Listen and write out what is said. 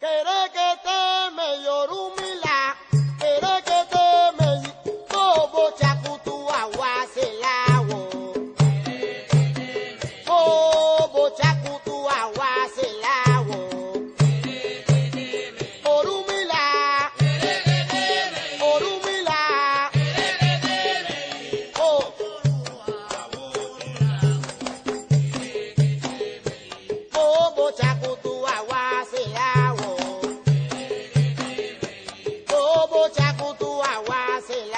Kerekete me awaselawo.